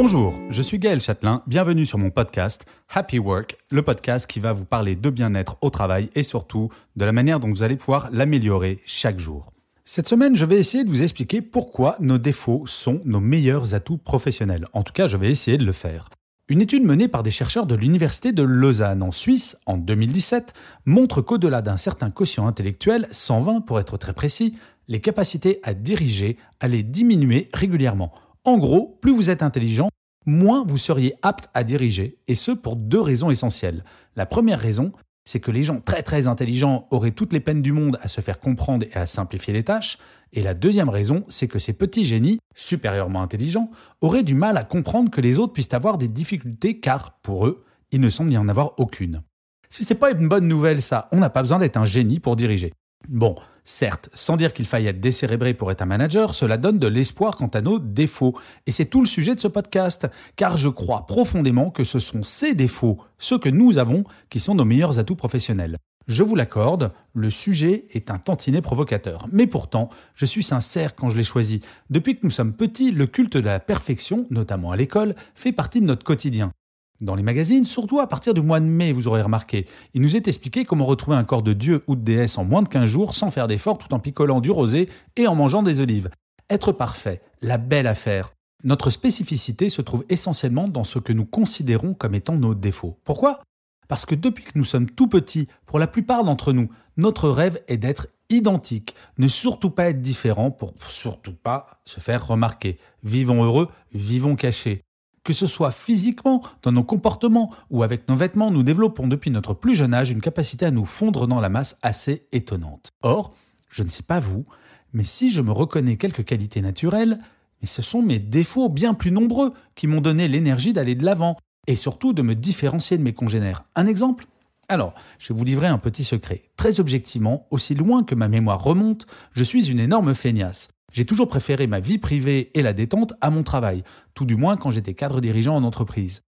Bonjour, je suis Gaël Châtelain, bienvenue sur mon podcast Happy Work, le podcast qui va vous parler de bien-être au travail et surtout de la manière dont vous allez pouvoir l'améliorer chaque jour. Cette semaine, je vais essayer de vous expliquer pourquoi nos défauts sont nos meilleurs atouts professionnels. En tout cas, je vais essayer de le faire. Une étude menée par des chercheurs de l'Université de Lausanne en Suisse en 2017 montre qu'au-delà d'un certain quotient intellectuel, 120 pour être très précis, les capacités à diriger allaient diminuer régulièrement. En gros, plus vous êtes intelligent, moins vous seriez apte à diriger, et ce pour deux raisons essentielles. La première raison, c'est que les gens très très intelligents auraient toutes les peines du monde à se faire comprendre et à simplifier les tâches, et la deuxième raison, c'est que ces petits génies, supérieurement intelligents, auraient du mal à comprendre que les autres puissent avoir des difficultés car, pour eux, il ne semble y en avoir aucune. Si c'est pas une bonne nouvelle ça, on n'a pas besoin d'être un génie pour diriger. Bon, certes, sans dire qu'il faille être décérébré pour être un manager, cela donne de l'espoir quant à nos défauts. Et c'est tout le sujet de ce podcast, car je crois profondément que ce sont ces défauts, ceux que nous avons, qui sont nos meilleurs atouts professionnels. Je vous l'accorde, le sujet est un tantinet provocateur. Mais pourtant, je suis sincère quand je l'ai choisi. Depuis que nous sommes petits, le culte de la perfection, notamment à l'école, fait partie de notre quotidien. Dans les magazines, surtout à partir du mois de mai, vous aurez remarqué, il nous est expliqué comment retrouver un corps de dieu ou de déesse en moins de 15 jours sans faire d'efforts tout en picolant du rosé et en mangeant des olives. Être parfait, la belle affaire. Notre spécificité se trouve essentiellement dans ce que nous considérons comme étant nos défauts. Pourquoi? Parce que depuis que nous sommes tout petits, pour la plupart d'entre nous, notre rêve est d'être identique, ne surtout pas être différent pour surtout pas se faire remarquer. Vivons heureux, vivons cachés. Que ce soit physiquement, dans nos comportements ou avec nos vêtements, nous développons depuis notre plus jeune âge une capacité à nous fondre dans la masse assez étonnante. Or, je ne sais pas vous, mais si je me reconnais quelques qualités naturelles, ce sont mes défauts bien plus nombreux qui m'ont donné l'énergie d'aller de l'avant et surtout de me différencier de mes congénères. Un exemple? Alors, je vais vous livrer un petit secret. Très objectivement, aussi loin que ma mémoire remonte, je suis une énorme feignasse. J'ai toujours préféré ma vie privée et la détente à mon travail, tout du moins quand j'étais cadre dirigeant en entreprise.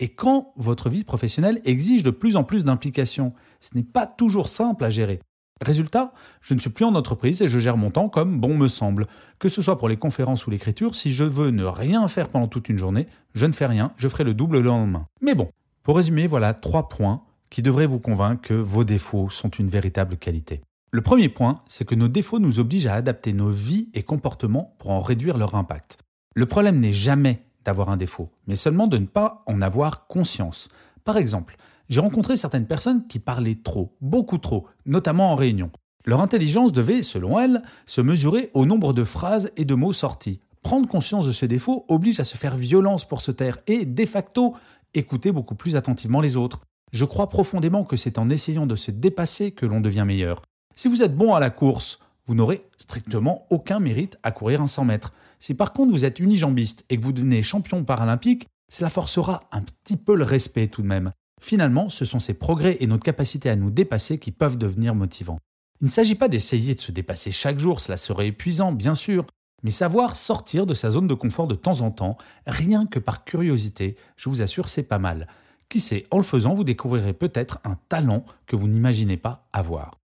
Et quand votre vie professionnelle exige de plus en plus d'implication, ce n'est pas toujours simple à gérer. Résultat, je ne suis plus en entreprise et je gère mon temps comme bon me semble. Que ce soit pour les conférences ou l'écriture, si je veux ne rien faire pendant toute une journée, je ne fais rien, je ferai le double le lendemain. Mais bon, pour résumer, voilà trois points qui devraient vous convaincre que vos défauts sont une véritable qualité. Le premier point, c'est que nos défauts nous obligent à adapter nos vies et comportements pour en réduire leur impact. Le problème n'est jamais d'avoir un défaut, mais seulement de ne pas en avoir conscience. Par exemple, j'ai rencontré certaines personnes qui parlaient trop, beaucoup trop, notamment en réunion. Leur intelligence devait, selon elles, se mesurer au nombre de phrases et de mots sortis. Prendre conscience de ce défaut oblige à se faire violence pour se taire et, de facto, écouter beaucoup plus attentivement les autres. Je crois profondément que c'est en essayant de se dépasser que l'on devient meilleur. Si vous êtes bon à la course, vous n'aurez strictement aucun mérite à courir un 100 mètres. Si par contre vous êtes unijambiste et que vous devenez champion paralympique, cela forcera un petit peu le respect tout de même. Finalement, ce sont ces progrès et notre capacité à nous dépasser qui peuvent devenir motivants. Il ne s'agit pas d'essayer de se dépasser chaque jour, cela serait épuisant, bien sûr, mais savoir sortir de sa zone de confort de temps en temps, rien que par curiosité, je vous assure, c'est pas mal. Qui sait, en le faisant, vous découvrirez peut-être un talent que vous n'imaginez pas avoir.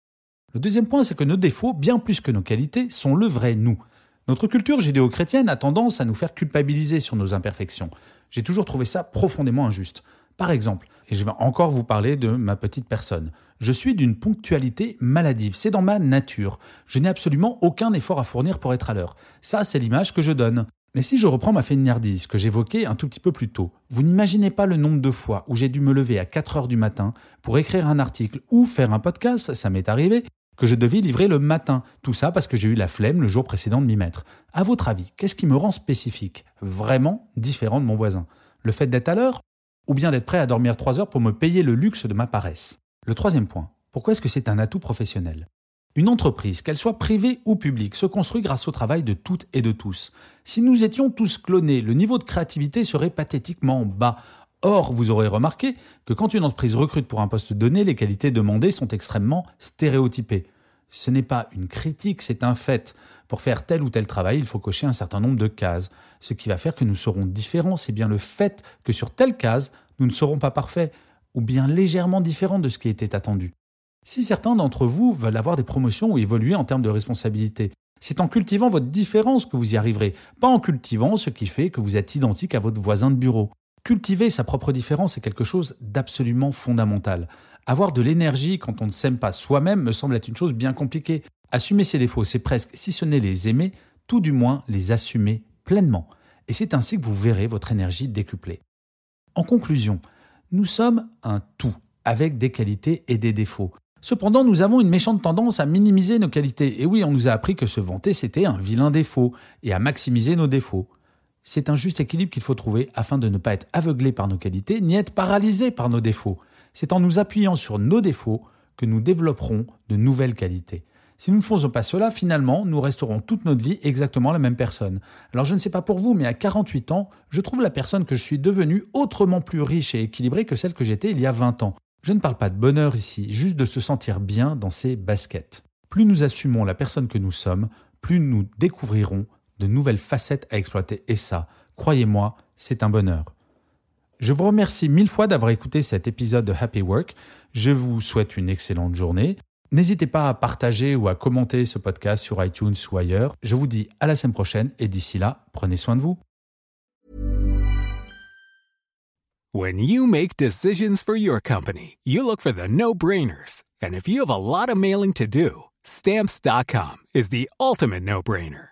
Le deuxième point, c'est que nos défauts, bien plus que nos qualités, sont le vrai nous. Notre culture judéo-chrétienne a tendance à nous faire culpabiliser sur nos imperfections. J'ai toujours trouvé ça profondément injuste. Par exemple, et je vais encore vous parler de ma petite personne, je suis d'une ponctualité maladive, c'est dans ma nature. Je n'ai absolument aucun effort à fournir pour être à l'heure. Ça, c'est l'image que je donne. Mais si je reprends ma feignardise que j'évoquais un tout petit peu plus tôt, vous n'imaginez pas le nombre de fois où j'ai dû me lever à 4 heures du matin pour écrire un article ou faire un podcast, ça m'est arrivé, que je devais livrer le matin. Tout ça parce que j'ai eu la flemme le jour précédent de m'y mettre. À votre avis, qu'est-ce qui me rend spécifique, vraiment différent de mon voisin? Le fait d'être à l'heure Ou bien d'être prêt à dormir trois heures pour me payer le luxe de ma paresse? Le troisième point, Pourquoi est-ce que c'est un atout professionnel? Une entreprise, qu'elle soit privée ou publique, se construit grâce au travail de toutes et de tous. Si nous étions tous clonés, le niveau de créativité serait pathétiquement bas. Or, vous aurez remarqué que quand une entreprise recrute pour un poste donné, les qualités demandées sont extrêmement stéréotypées. Ce n'est pas une critique, c'est un fait. Pour faire tel ou tel travail, il faut cocher un certain nombre de cases. Ce qui va faire que nous serons différents, c'est bien le fait que sur telle case, nous ne serons pas parfaits, ou bien légèrement différents de ce qui était attendu. Si certains d'entre vous veulent avoir des promotions ou évoluer en termes de responsabilité, c'est en cultivant votre différence que vous y arriverez, pas en cultivant ce qui fait que vous êtes identique à votre voisin de bureau. Cultiver sa propre différence est quelque chose d'absolument fondamental. Avoir de l'énergie quand on ne s'aime pas soi-même me semble être une chose bien compliquée. Assumer ses défauts, c'est presque, si ce n'est les aimer, tout du moins les assumer pleinement. Et c'est ainsi que vous verrez votre énergie décuplée. En conclusion, nous sommes un tout, avec des qualités et des défauts. Cependant, nous avons une méchante tendance à minimiser nos qualités. Et oui, on nous a appris que se vanter, c'était un vilain défaut, et à maximiser nos défauts. C'est un juste équilibre qu'il faut trouver afin de ne pas être aveuglé par nos qualités ni être paralysé par nos défauts. C'est en nous appuyant sur nos défauts que nous développerons de nouvelles qualités. Si nous ne faisons pas cela, finalement, nous resterons toute notre vie exactement la même personne. Alors je ne sais pas pour vous, mais à 48 ans, je trouve la personne que je suis devenue autrement plus riche et équilibrée que celle que j'étais il y a 20 ans. Je ne parle pas de bonheur ici, juste de se sentir bien dans ses baskets. Plus nous assumons la personne que nous sommes, plus nous découvrirons de nouvelles facettes à exploiter. Et ça, croyez-moi, c'est un bonheur. Je vous remercie mille fois d'avoir écouté cet épisode de Happy Work. Je vous souhaite une excellente journée. N'hésitez pas à partager ou à commenter ce podcast sur iTunes ou ailleurs. Je vous dis à la semaine prochaine et d'ici là, prenez soin de vous. When you make decisions for your company, you look for the no-brainers. And if you have a lot of mailing to do, stamps.com is the ultimate no-brainer.